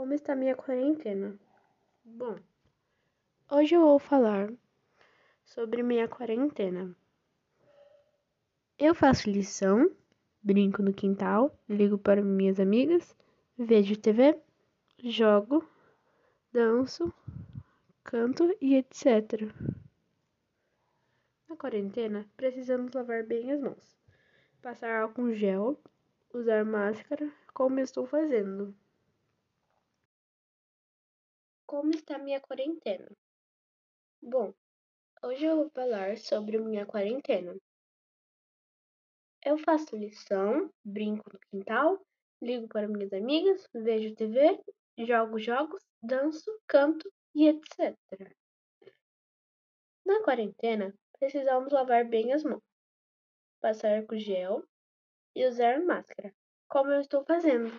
Como está minha quarentena? Bom, hoje eu vou falar sobre minha quarentena. Eu faço lição, brinco no quintal, ligo para minhas amigas, vejo TV, jogo, danço, canto e etc. Na quarentena, precisamos lavar bem as mãos, passar álcool gel, usar máscara, como estou fazendo. Como está minha quarentena? Bom, hoje eu vou falar sobre minha quarentena. Eu faço lição, brinco no quintal, ligo para minhas amigas, vejo TV, jogo jogos, danço, canto e etc. Na quarentena, precisamos lavar bem as mãos, passar com gel e usar máscara, como eu estou fazendo.